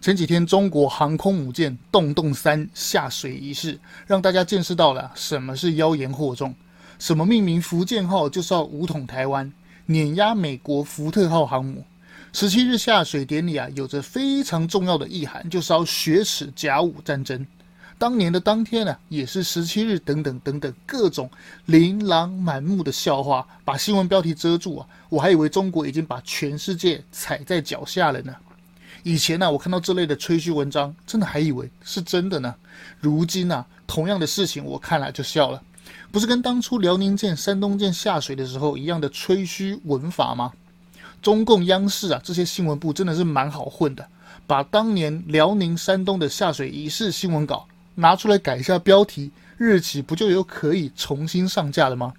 前几天中国航空母舰“洞洞三”下水仪式，让大家见识到了什么是妖言惑众，什么命名福建号就是要武统台湾，碾压美国福特号航母。十七日下水典礼啊，有着非常重要的意涵，就是要雪耻甲午战争。当年的当天呢、也是十七日，等等等等，各种琳琅满目的笑话把新闻标题遮住啊！我还以为中国已经把全世界踩在脚下了呢。以前呢、我看到这类的吹嘘文章，真的还以为是真的呢。如今呢、同样的事情我看了就笑了，不是跟当初辽宁舰、山东舰下水的时候一样的吹嘘文法吗？中共央视啊，这些新闻部真的是蛮好混的，把当年辽宁、山东的下水仪式新闻稿。拿出来改一下标题，日期不就有可以重新上架了吗？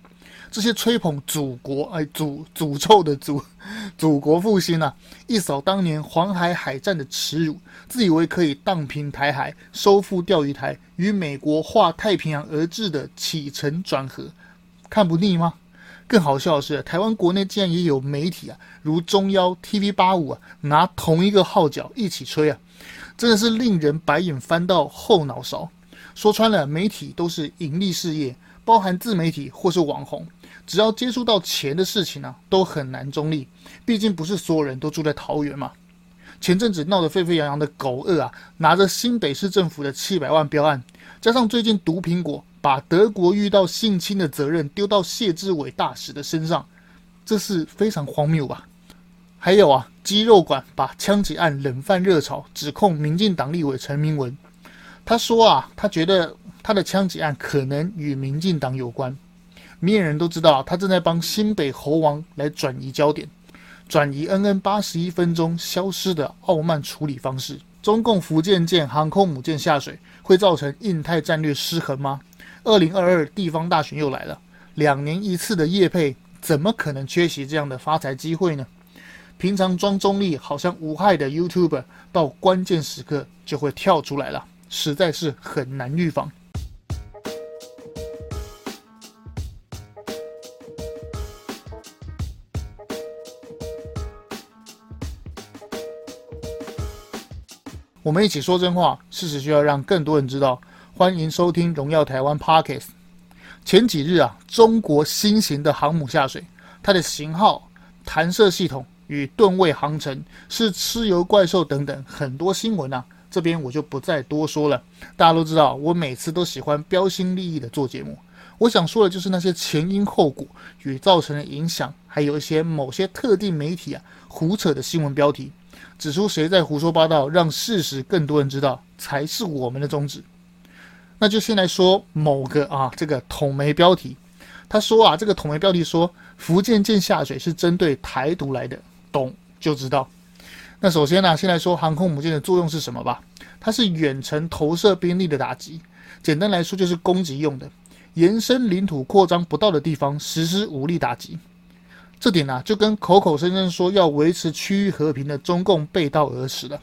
这些吹捧祖国、哎，祖诅咒的祖，祖国复兴啊，一扫当年黄海海战的耻辱，自以为可以荡平台海、收复钓鱼台，与美国划太平洋而治的起承转合，看不腻吗？更好笑的是，台湾国内竟然也有媒体啊，如中央 TV 八五啊，拿同一个号角一起吹啊。真的是令人白眼翻到后脑勺。说穿了，媒体都是盈利事业，包含自媒体或是网红，只要接触到钱的事情呢、都很难中立。毕竟不是所有人都住在桃园嘛。前阵子闹得沸沸扬扬的狗二啊，拿着新北市政府的七百万标案，加上最近毒苹果把德国遇到性侵的责任丢到谢志伟大使的身上，这是非常荒谬吧？还有啊，肌肉馆把枪击案冷饭热炒，指控民进党立委陈明文。他说啊，他觉得他的枪击案可能与民进党有关。明眼人都知道，他正在帮新北猴王来转移焦点，转移恩恩八十一分钟消失的傲慢处理方式。中共福建舰航空母舰下水，会造成印太战略失衡吗？二零二二地方大选又来了，两年一次的业配，怎么可能缺席这样的发财机会呢？平常装中立、好像无害的 YouTube，到关键时刻就会跳出来了，实在是很难预防。我们一起说真话，事实需要让更多人知道。欢迎收听《荣耀台湾》Podcast。前几日啊，中国新型的航母下水，它的型号、弹射系统。与吨位航程是蚩尤怪兽等等很多新闻啊，这边我就不再多说了。大家都知道，我每次都喜欢标新立异的做节目。我想说的就是那些前因后果与造成的影响，还有一些某些特定媒体啊胡扯的新闻标题，指出谁在胡说八道，让事实更多人知道，才是我们的宗旨。那就先来说某个啊这个统媒标题，他说啊这个统媒标题说福建舰下水是针对台独来的。懂就知道。那首先呢、先来说航空母舰的作用是什么吧？它是远程投射兵力的打击，简单来说就是攻击用的，延伸领土扩张不到的地方实施武力打击。这点呢、就跟口口声声说要维持区域和平的中共背道而驰了。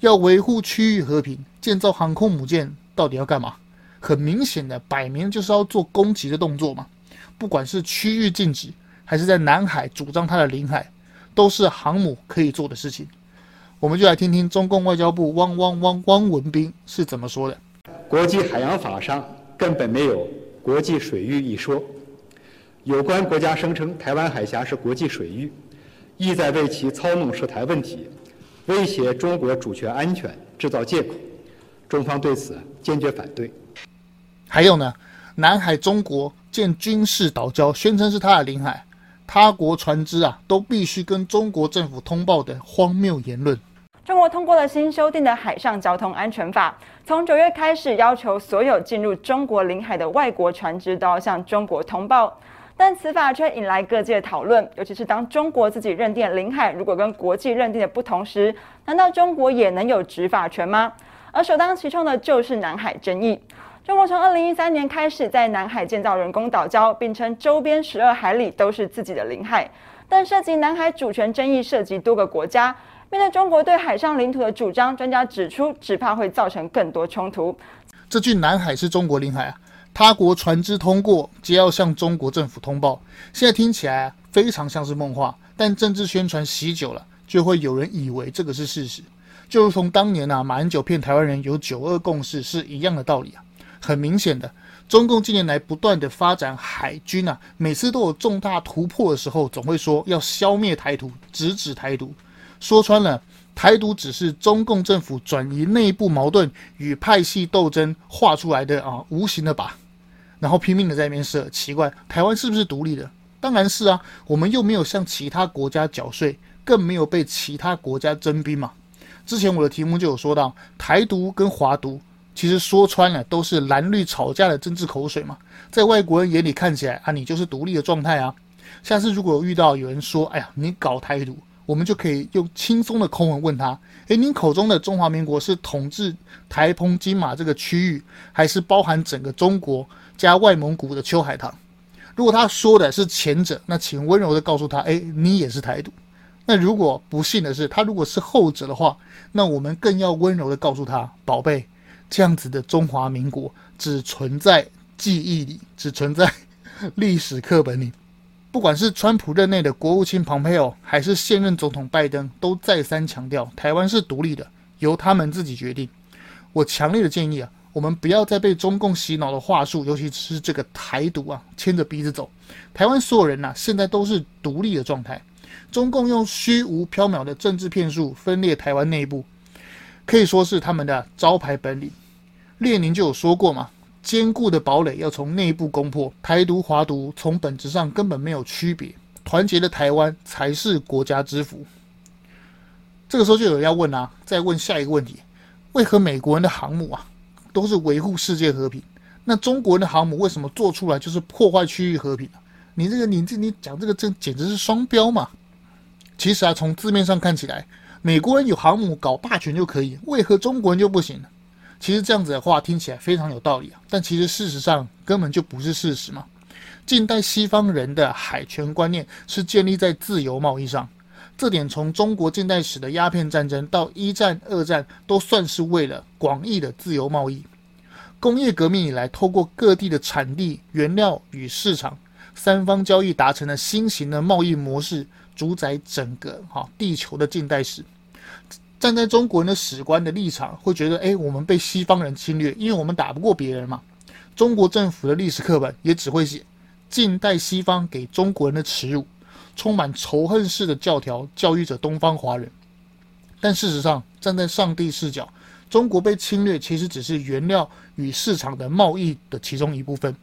要维护区域和平，建造航空母舰到底要干嘛？很明显的，摆明就是要做攻击的动作嘛。不管是区域禁止，还是在南海主张它的领海。都是航母可以做的事情，我们就来听听中共外交部汪汪汪汪文斌是怎么说的。国际海洋法上根本没有国际水域一说，有关国家声称台湾海峡是国际水域，意在为其操弄涉台问题、威胁中国主权安全制造借口，中方对此坚决反对。还有呢，南海中国建军事岛礁，宣称是他的领海。他国船只啊，都必须跟中国政府通报的荒谬言论。中国通过了新修订的海上交通安全法，从九月开始，要求所有进入中国领海的外国船只都要向中国通报。但此法却引来各界讨论，尤其是当中国自己认定领海如果跟国际认定的不同时，难道中国也能有执法权吗？而首当其冲的就是南海争议。中国从二零一三年开始在南海建造人工岛礁，并称周边十二海里都是自己的领海。但涉及南海主权争议，涉及多个国家。面对中国对海上领土的主张，专家指出，只怕会造成更多冲突。这句南海是中国领海啊，他国船只通过，皆要向中国政府通报。现在听起来非常像是梦话，但政治宣传洗久了，就会有人以为这个是事实。就如同当年啊，马英九骗台湾人有九二共识是一样的道理啊。很明显的，中共近年来不断的发展海军啊，每次都有重大突破的时候，总会说要消灭台独，直指台独。说穿了，台独只是中共政府转移内部矛盾与派系斗争画出来的啊无形的靶，然后拼命的在那边设。奇怪，台湾是不是独立的？当然是啊，我们又没有向其他国家缴税，更没有被其他国家征兵嘛。之前我的题目就有说到，台独跟华独，其实说穿了都是蓝绿吵架的政治口水嘛。在外国人眼里看起来啊，你就是独立的状态啊。下次如果遇到有人说，哎呀，你搞台独，我们就可以用轻松的口吻问他，诶，您口中的中华民国是统治台澎金马这个区域，还是包含整个中国加外蒙古的秋海棠？如果他说的是前者，那请温柔的告诉他，诶，你也是台独。那如果不幸的是，他如果是后者的话，那我们更要温柔的告诉他，宝贝，这样子的中华民国只存在记忆里，只存在历史课本里。不管是川普任内的国务卿蓬佩奥，还是现任总统拜登，都再三强调，台湾是独立的，由他们自己决定。我强烈的建议啊，我们不要再被中共洗脑的话术，尤其是这个台独啊，牵着鼻子走。台湾所有人呐、现在都是独立的状态。中共用虚无缥缈的政治骗术分裂台湾内部，可以说是他们的招牌本领。列宁就有说过嘛，坚固的堡垒要从内部攻破。台独、华独从本质上根本没有区别，团结的台湾才是国家之福。这个时候就有人要问啊，再问下一个问题：为何美国人的航母啊都是维护世界和平？那中国人的航母为什么做出来就是破坏区域和平啊？你这个你这你讲这个这简直是双标嘛！其实啊，从字面上看起来，美国人有航母搞霸权就可以，为何中国人就不行呢？其实这样子的话听起来非常有道理啊，但其实事实上根本就不是事实嘛。近代西方人的海权观念是建立在自由贸易上，这点从中国近代史的鸦片战争到一战、二战都算是为了广义的自由贸易。工业革命以来，透过各地的产地、原料与市场三方交易达成了新型的贸易模式。主宰整个哈地球的近代史，站在中国人的史观的立场，会觉得哎，我们被西方人侵略，因为我们打不过别人嘛。中国政府的历史课本也只会写近代西方给中国人的耻辱，充满仇恨式的教条教育着东方华人。但事实上，站在上帝视角，中国被侵略其实只是原料与市场的贸易的其中一部分。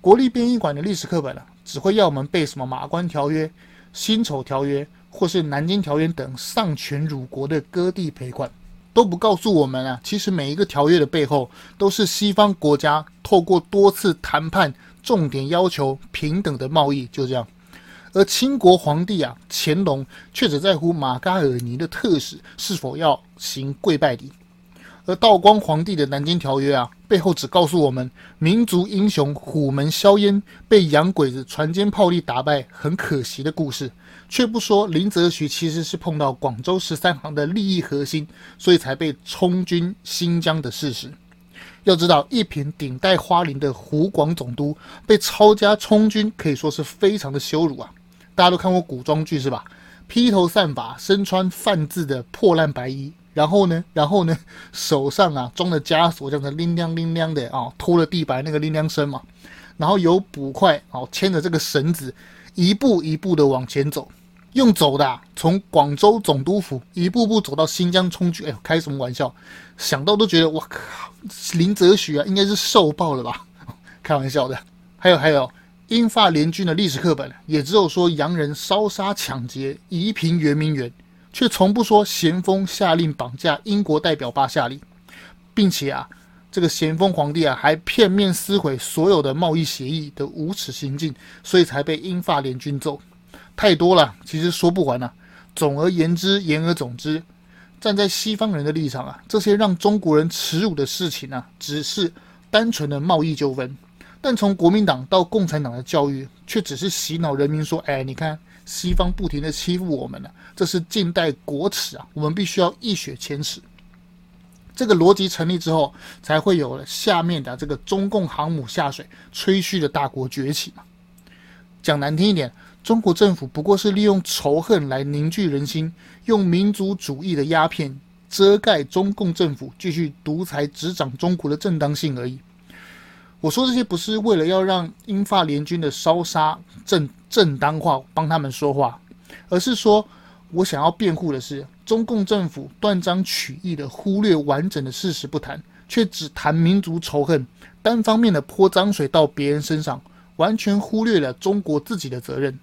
国立殡仪馆的历史课本啊，只会要我们背什么马关条约。辛丑条约或是南京条约等丧权辱国的割地赔款，都不告诉我们啊，其实每一个条约的背后，都是西方国家透过多次谈判，重点要求平等的贸易，就这样。而清国皇帝啊，乾隆却只在乎马嘎尔尼的特使是否要行跪拜礼。而道光皇帝的南京条约啊，背后只告诉我们民族英雄虎门硝烟被洋鬼子船坚炮利打败，很可惜的故事，却不说林则徐其实是碰到广州十三行的利益核心，所以才被充军新疆的事实。要知道，一品顶戴花翎的湖广总督被抄家充军，可以说是非常的羞辱啊！大家都看过古装剧是吧？披头散发，身穿泛字的破烂白衣。然后呢，然后呢，手上啊装的枷锁，这样子铃亮铃亮的啊，拖了地板那个铃亮声嘛。然后有捕快啊牵着这个绳子，一步一步的往前走，用走的、啊、从广州总督府一步步走到新疆充军。哎呦，开什么玩笑？想到都觉得我靠，林则徐啊，应该是受爆了吧？开玩笑的。还有还有，英法联军的历史课本也只有说洋人烧杀抢劫，夷平圆明园。却从不说咸丰下令绑架英国代表巴夏利，并且啊，这个咸丰皇帝啊还片面撕毁所有的贸易协议的无耻行径，所以才被英法联军揍。太多了，其实说不完啊。总而言之，言而总之，站在西方人的立场啊，这些让中国人耻辱的事情啊，只是单纯的贸易纠纷。但从国民党到共产党的教育，却只是洗脑人民说：“哎，你看。”西方不停的欺负我们了，这是近代国耻啊！我们必须要一雪前耻。这个逻辑成立之后，才会有了下面的这个中共航母下水吹嘘的大国崛起嘛。讲难听一点，中国政府不过是利用仇恨来凝聚人心，用民族主义的鸦片遮盖中共政府继续独裁执掌中国的正当性而已。我说这些不是为了要让英法联军的烧杀正正当化，帮他们说话，而是说我想要辩护的是，中共政府断章取义的忽略完整的事实不谈，却只谈民族仇恨，单方面的泼脏水到别人身上，完全忽略了中国自己的责任。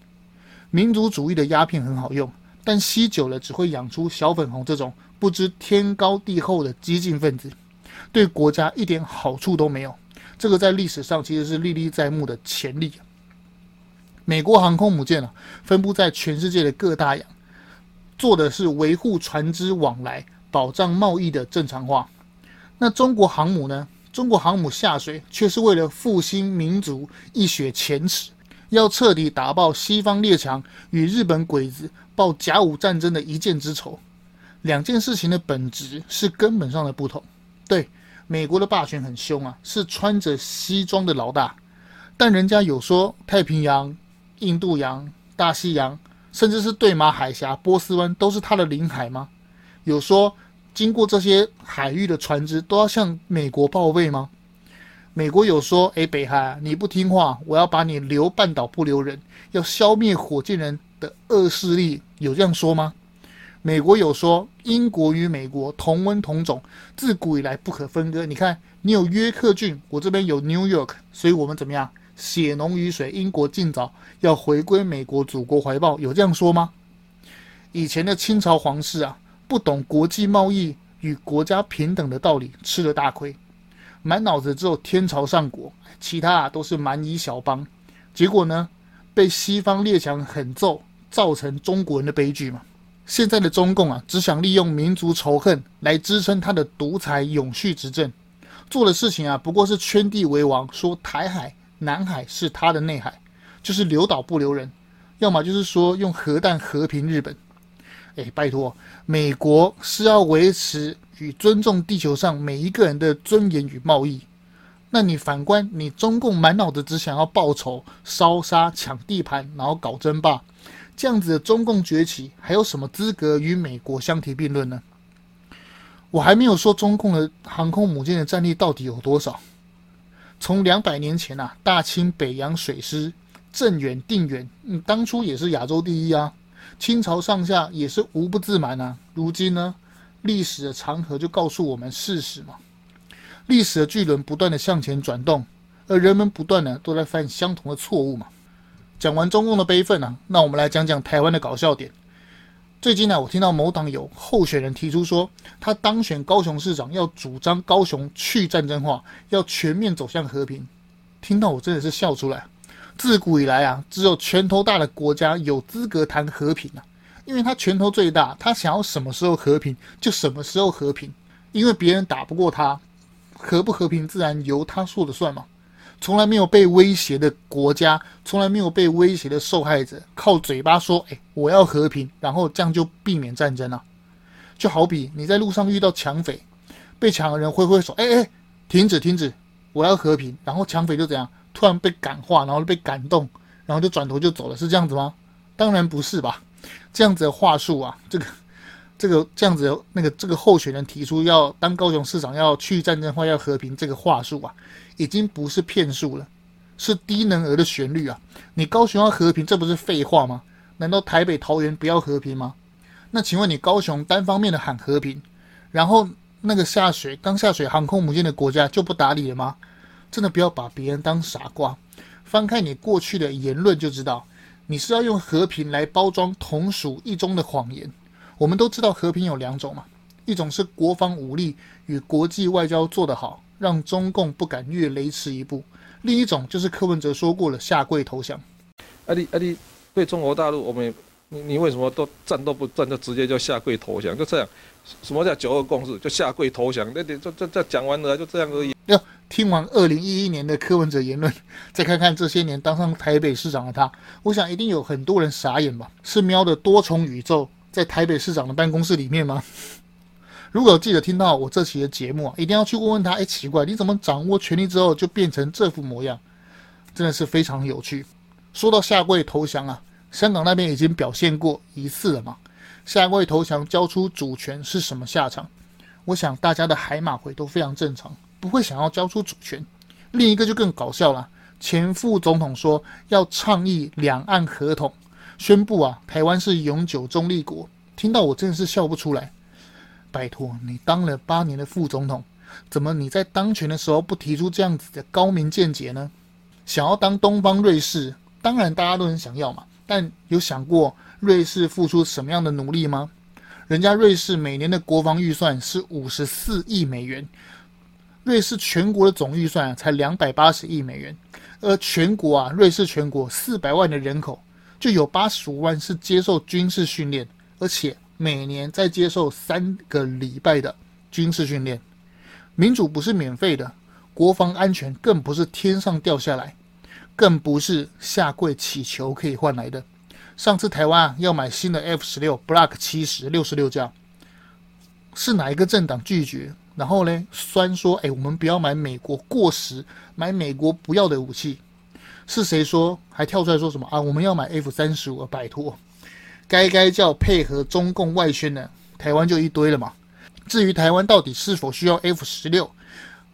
民族主义的鸦片很好用。但吸久了只会养出小粉红这种不知天高地厚的激进分子，对国家一点好处都没有。这个在历史上其实是历历在目的前例。美国航空母舰啊，分布在全世界的各大洋，做的是维护船只往来、保障贸易的正常化。那中国航母呢？中国航母下水却是为了复兴民族，一雪前耻。要彻底打爆西方列强与日本鬼子报甲午战争的一箭之仇，两件事情的本质是根本上的不同。对，美国的霸权很凶啊，是穿着西装的老大，但人家有说太平洋、印度洋、大西洋，甚至是对马海峡、波斯湾都是它的领海吗？有说经过这些海域的船只都要向美国报备吗？美国有说：“哎，北韩，你不听话，我要把你留半岛不留人，要消灭火箭人的恶势力。”有这样说吗？美国有说：“英国与美国同温同种，自古以来不可分割。”你看，你有约克郡，我这边有 New York，所以我们怎么样？血浓于水，英国尽早要回归美国祖国怀抱。有这样说吗？以前的清朝皇室啊，不懂国际贸易与国家平等的道理，吃了大亏。满脑子只有天朝上国，其他啊都是蛮夷小邦，结果呢，被西方列强狠揍，造成中国人的悲剧嘛。现在的中共啊，只想利用民族仇恨来支撑他的独裁永续执政，做的事情啊，不过是圈地为王，说台海、南海是他的内海，就是留岛不留人，要么就是说用核弹和平日本。哎，拜托，美国是要维持。与尊重地球上每一个人的尊严与贸易，那你反观你中共满脑子只想要报仇、烧杀、抢地盘，然后搞争霸，这样子的中共崛起，还有什么资格与美国相提并论呢？我还没有说中共的航空母舰的战力到底有多少。从两百年前啊，大清北洋水师镇远、定远，嗯，当初也是亚洲第一啊，清朝上下也是无不自满啊。如今呢？历史的长河就告诉我们事实嘛，历史的巨轮不断的向前转动，而人们不断的都在犯相同的错误嘛。讲完中共的悲愤啊，那我们来讲讲台湾的搞笑点。最近呢，我听到某党有候选人提出说，他当选高雄市长要主张高雄去战争化，要全面走向和平。听到我真的是笑出来。自古以来啊，只有拳头大的国家有资格谈和平啊。因为他拳头最大，他想要什么时候和平就什么时候和平，因为别人打不过他，和不和平自然由他说了算嘛。从来没有被威胁的国家，从来没有被威胁的受害者，靠嘴巴说：“哎，我要和平”，然后这样就避免战争了。就好比你在路上遇到抢匪，被抢的人挥挥手：“哎哎，停止停止，我要和平”，然后抢匪就怎样？突然被感化，然后被感动，然后就转头就走了，是这样子吗？当然不是吧。这样子的话术啊，这个、这个这样子的那个这个候选人提出要当高雄市长要去战争化要和平，这个话术啊，已经不是骗术了，是低能儿的旋律啊！你高雄要和平，这不是废话吗？难道台北桃园不要和平吗？那请问你高雄单方面的喊和平，然后那个下水刚下水航空母舰的国家就不打理了吗？真的不要把别人当傻瓜，翻开你过去的言论就知道。你是要用和平来包装同属一中的谎言。我们都知道和平有两种嘛，一种是国防武力与国际外交做得好，让中共不敢越雷池一步；另一种就是柯文哲说过了，下跪投降。阿弟阿弟，对中国大陆，我们你你为什么都战斗不战就直接就下跪投降？就这样，什么叫九二共识？就下跪投降？那点这这这讲完了就这样而已。哟，听完二零一一年的柯文哲言论，再看看这些年当上台北市长的他，我想一定有很多人傻眼吧？是喵的多重宇宙在台北市长的办公室里面吗？如果有记者听到我这期的节目啊，一定要去问问他。哎，奇怪，你怎么掌握权力之后就变成这副模样？真的是非常有趣。说到下跪投降啊，香港那边已经表现过一次了嘛。下跪投降，交出主权是什么下场？我想大家的海马回都非常正常，不会想要交出主权。另一个就更搞笑了，前副总统说要倡议两岸合同，宣布啊台湾是永久中立国。听到我真的是笑不出来。拜托，你当了八年的副总统，怎么你在当权的时候不提出这样子的高明见解呢？想要当东方瑞士，当然大家都很想要嘛，但有想过瑞士付出什么样的努力吗？人家瑞士每年的国防预算是五十四亿美元，瑞士全国的总预算才两百八十亿美元，而全国啊，瑞士全国四百万的人口，就有八十五万是接受军事训练，而且。每年在接受三个礼拜的军事训练，民主不是免费的，国防安全更不是天上掉下来，更不是下跪乞求可以换来的。上次台湾要买新的 F 十六 Block 七十六十六架，是哪一个政党拒绝？然后呢，酸说：“哎，我们不要买美国过时、买美国不要的武器。”是谁说？还跳出来说什么啊？我们要买 F 三十五，拜托。该该叫配合中共外宣的，台湾就一堆了嘛。至于台湾到底是否需要 F 十六，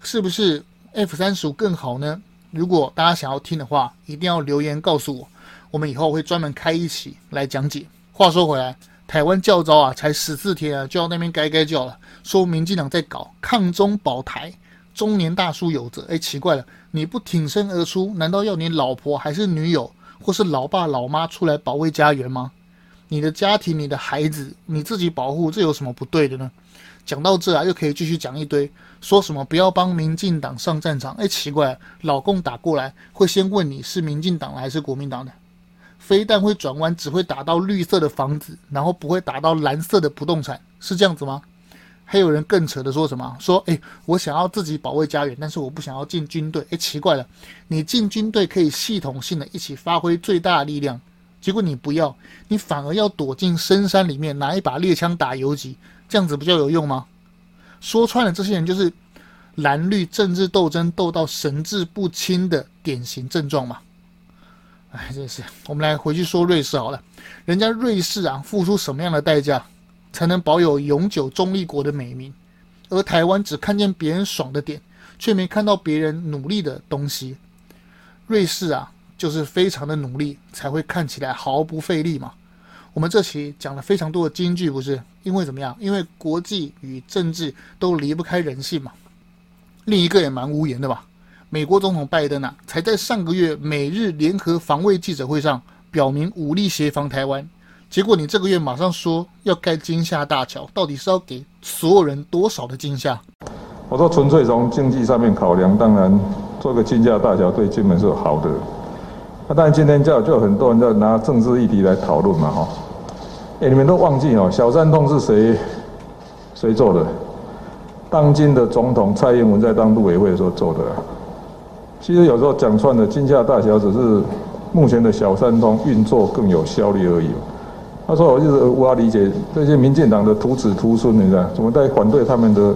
是不是 F 三十五更好呢？如果大家想要听的话，一定要留言告诉我，我们以后会专门开一期来讲解。话说回来，台湾教招啊，才十四天啊，就要那边该该叫了，说民进党在搞抗中保台，中年大叔有责。哎，奇怪了，你不挺身而出，难道要你老婆还是女友，或是老爸老妈出来保卫家园吗？你的家庭、你的孩子，你自己保护，这有什么不对的呢？讲到这啊，又可以继续讲一堆，说什么不要帮民进党上战场。哎，奇怪，老共打过来会先问你是民进党还是国民党的？非但会转弯，只会打到绿色的房子，然后不会打到蓝色的不动产，是这样子吗？还有人更扯的说什么？说哎，我想要自己保卫家园，但是我不想要进军队。哎，奇怪了，你进军队可以系统性的一起发挥最大的力量。结果你不要，你反而要躲进深山里面拿一把猎枪打游击，这样子不就有用吗？说穿了，这些人就是蓝绿政治斗争斗到神志不清的典型症状嘛。哎，真是，我们来回去说瑞士好了。人家瑞士啊，付出什么样的代价才能保有永久中立国的美名？而台湾只看见别人爽的点，却没看到别人努力的东西。瑞士啊。就是非常的努力，才会看起来毫不费力嘛。我们这期讲了非常多的金句，不是因为怎么样？因为国际与政治都离不开人性嘛。另一个也蛮无言的吧。美国总统拜登啊，才在上个月美日联合防卫记者会上表明武力协防台湾，结果你这个月马上说要盖金厦大桥，到底是要给所有人多少的惊吓？我说纯粹从经济上面考量，当然做个金厦大桥对金门是好的。那当然，今天就就很多人在拿政治议题来讨论嘛，哈。哎，你们都忘记哦，小三通是谁谁做的？当今的总统蔡英文在当陆委会的时候做的。其实有时候讲穿了，金厦大桥只是目前的小三通运作更有效率而已。他说：“我就是无法理解这些民进党的徒子徒孙，你知道怎么在反对他们的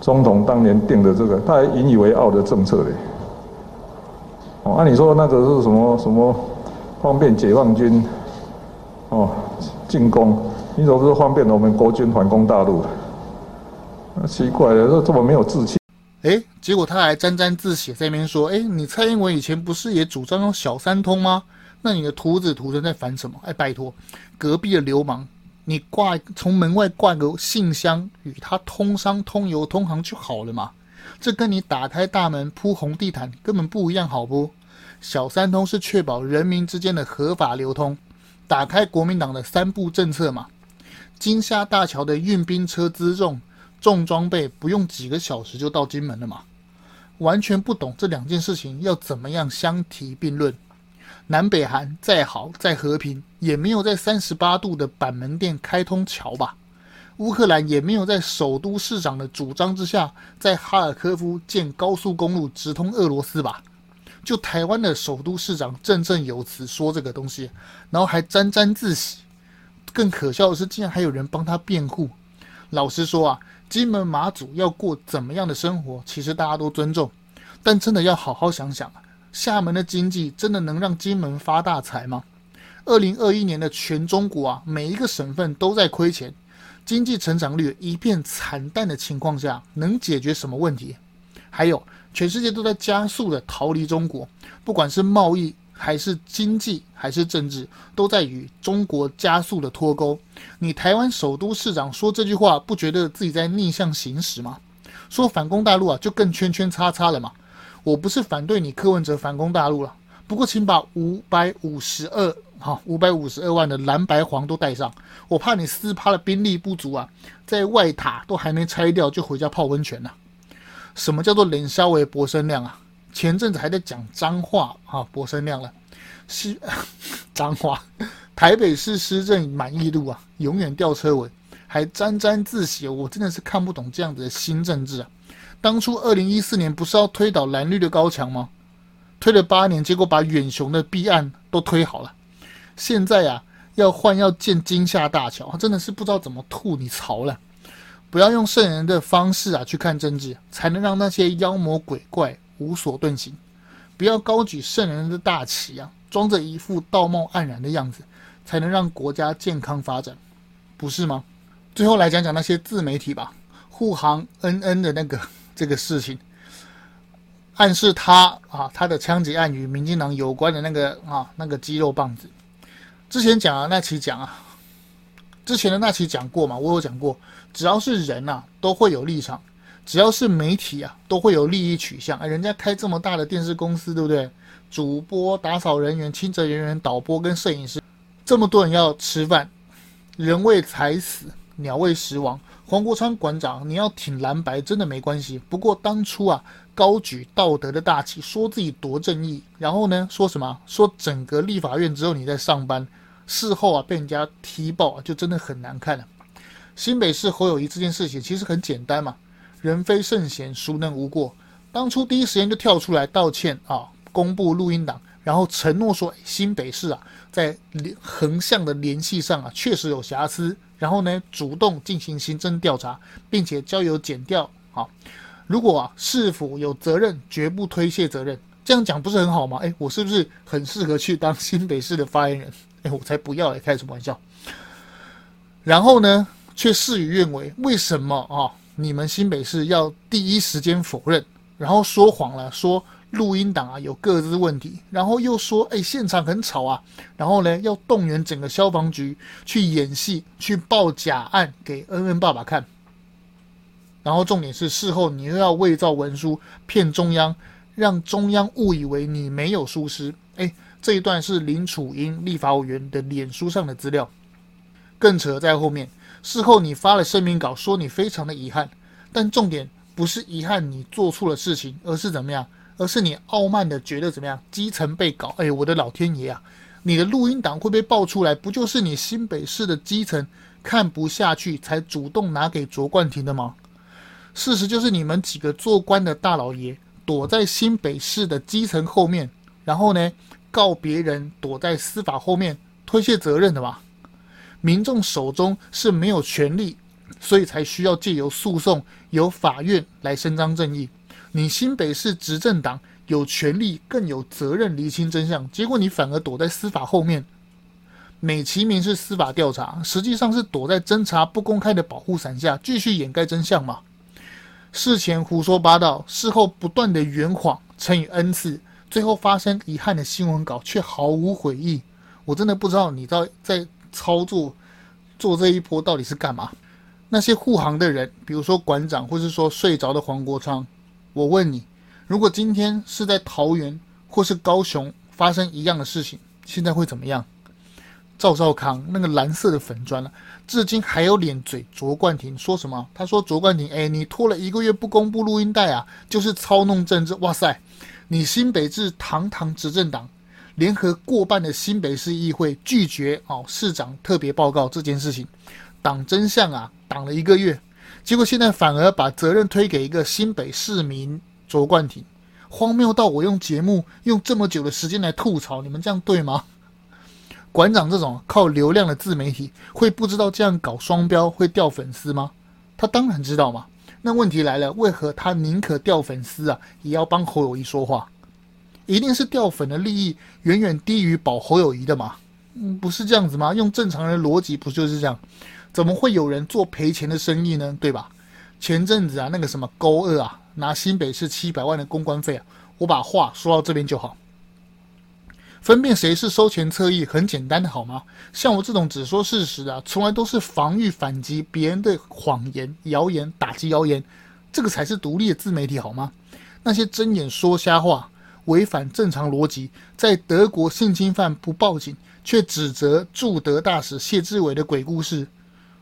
总统当年定的这个，他还引以为傲的政策嘞？”哦，按、你说那个是什么什么方便解放军哦进攻？你说是方便我们国军反攻大陆？那奇怪了，这这么没有志气。哎，结果他还沾沾自喜在那边说：“哎，你蔡英文以前不是也主张用小三通吗？那你的徒子徒孙在烦什么？哎，拜托，隔壁的流氓，你挂从门外挂个信箱与他通商通邮通航就好了嘛。”这跟你打开大门铺红地毯根本不一样，好不？小三通是确保人民之间的合法流通，打开国民党的三步政策嘛。金厦大桥的运兵车辎重，重装备不用几个小时就到金门了嘛。完全不懂这两件事情要怎么样相提并论。南北韩再好再和平，也没有在三十八度的板门店开通桥吧？乌克兰也没有在首都市长的主张之下，在哈尔科夫建高速公路直通俄罗斯吧？就台湾的首都市长振振有词说这个东西，然后还沾沾自喜。更可笑的是，竟然还有人帮他辩护。老实说啊，金门马祖要过怎么样的生活，其实大家都尊重，但真的要好好想想啊，厦门的经济真的能让金门发大财吗？二零二一年的全中国啊，每一个省份都在亏钱，经济成长率一片惨淡的情况下，能解决什么问题？还有，全世界都在加速的逃离中国，不管是贸易还是经济还是政治，都在与中国加速的脱钩。你台湾首都市长说这句话，不觉得自己在逆向行驶吗？说反攻大陆啊，就更圈圈叉叉了嘛。我不是反对你柯文哲反攻大陆了，不过请把五百五十二好五百五十二万的蓝白黄都带上，我怕你四趴的兵力不足啊，在外塔都还没拆掉就回家泡温泉了。什么叫做冷消为博生量啊？前阵子还在讲脏话啊，博生量了，是脏话。台北市施政满意度啊，永远吊车尾，还沾沾自喜，我真的是看不懂这样子的新政治啊。当初二零一四年不是要推倒蓝绿的高墙吗？推了八年，结果把远雄的弊案都推好了。现在啊，要换要建金厦大桥，真的是不知道怎么吐你槽了。不要用圣人的方式啊去看政治，才能让那些妖魔鬼怪无所遁形。不要高举圣人的大旗啊，装着一副道貌岸然的样子，才能让国家健康发展，不是吗？最后来讲讲那些自媒体吧，护航恩恩的那个。这个事情暗示他啊，他的枪击案与民进党有关的那个啊，那个肌肉棒子，之前讲啊，那期讲啊，之前的那期讲过嘛，我有讲过，只要是人呐、啊，都会有立场；只要是媒体啊，都会有利益取向。哎，人家开这么大的电视公司，对不对？主播、打扫人员、清洁人员、导播跟摄影师，这么多人要吃饭，人为财死，鸟为食亡。黄国昌馆长，你要挺蓝白真的没关系。不过当初啊，高举道德的大旗，说自己多正义，然后呢，说什么？说整个立法院只有你在上班，事后啊被人家踢爆啊，就真的很难看了。新北市侯友谊这件事情其实很简单嘛，人非圣贤，孰能无过？当初第一时间就跳出来道歉啊，公布录音档，然后承诺说新北市啊，在横向的联系上啊，确实有瑕疵。然后呢，主动进行行政调查，并且交由检调。啊，如果啊市府有责任，绝不推卸责任。这样讲不是很好吗？哎，我是不是很适合去当新北市的发言人？哎，我才不要！哎，开什么玩笑？然后呢，却事与愿违。为什么啊？你们新北市要第一时间否认，然后说谎了，说。录音档啊有各自问题，然后又说哎现场很吵啊，然后呢要动员整个消防局去演戏，去报假案给恩恩爸爸看，然后重点是事后你又要伪造文书骗中央，让中央误以为你没有疏失。哎，这一段是林楚英立法委员的脸书上的资料，更扯在后面，事后你发了声明稿说你非常的遗憾，但重点不是遗憾你做错了事情，而是怎么样？而是你傲慢的觉得怎么样？基层被搞，哎，我的老天爷啊！你的录音档会被爆出来，不就是你新北市的基层看不下去才主动拿给卓冠廷的吗？事实就是你们几个做官的大老爷躲在新北市的基层后面，然后呢告别人躲在司法后面推卸责任的嘛。民众手中是没有权力，所以才需要借由诉讼由法院来伸张正义。你新北市执政党有权利更有责任厘清真相，结果你反而躲在司法后面，美其名是司法调查，实际上是躲在侦查不公开的保护伞下，继续掩盖真相嘛。事前胡说八道，事后不断的圆谎，乘以 n 次，最后发生遗憾的新闻稿却毫无悔意。我真的不知道你在在操作做这一波到底是干嘛？那些护航的人，比如说馆长，或是说睡着的黄国昌。我问你，如果今天是在桃园或是高雄发生一样的事情，现在会怎么样？赵少康那个蓝色的粉砖了，至今还有脸嘴卓冠廷说什么？他说卓冠廷，哎，你拖了一个月不公布录音带啊，就是操弄政治。哇塞，你新北市堂堂执政党，联合过半的新北市议会拒绝哦市长特别报告这件事情，挡真相啊，挡了一个月。结果现在反而把责任推给一个新北市民卓冠廷，荒谬到我用节目用这么久的时间来吐槽，你们这样对吗？馆长这种靠流量的自媒体会不知道这样搞双标会掉粉丝吗？他当然知道嘛。那问题来了，为何他宁可掉粉丝啊，也要帮侯友谊说话？一定是掉粉的利益远远低于保侯友谊的嘛？嗯，不是这样子吗？用正常人逻辑不就是这样？怎么会有人做赔钱的生意呢？对吧？前阵子啊，那个什么勾二啊，拿新北市七百万的公关费啊，我把话说到这边就好。分辨谁是收钱侧翼很简单的好吗？像我这种只说事实的，从来都是防御反击别人的谎言、谣言，打击谣言，这个才是独立的自媒体好吗？那些睁眼说瞎话、违反正常逻辑，在德国性侵犯不报警却指责驻德大使谢志伟的鬼故事，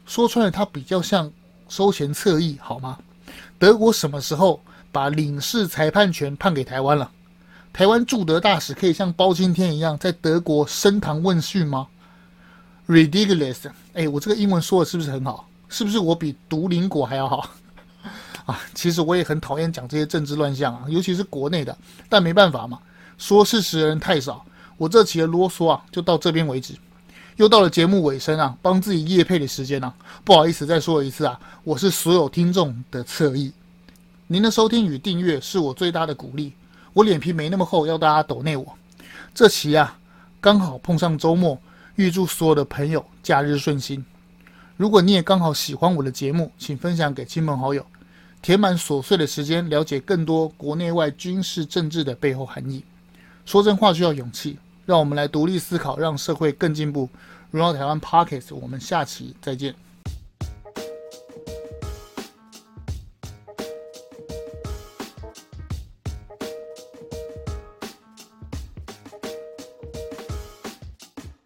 说穿了，他比较像收钱侧翼好吗？德国什么时候把领事裁判权判给台湾了？台湾驻德大使可以像包青天一样在德国升堂问讯吗？Ridiculous！哎，我这个英文说的是不是很好？是不是我比毒邻国还要好？啊，其实我也很讨厌讲这些政治乱象啊，尤其是国内的。但没办法嘛，说事实的人太少。我这期的啰嗦啊，就到这边为止。又到了节目尾声啊，帮自己业配的时间啊，不好意思再说一次啊，我是所有听众的侧翼。您的收听与订阅是我最大的鼓励。我脸皮没那么厚，要大家抖内我。这期啊，刚好碰上周末，预祝所有的朋友假日顺心。如果你也刚好喜欢我的节目，请分享给亲朋好友，填满琐碎的时间，了解更多国内外军事政治的背后含义。说真话需要勇气，让我们来独立思考，让社会更进步。荣耀台湾 Podcast，我们下期再见。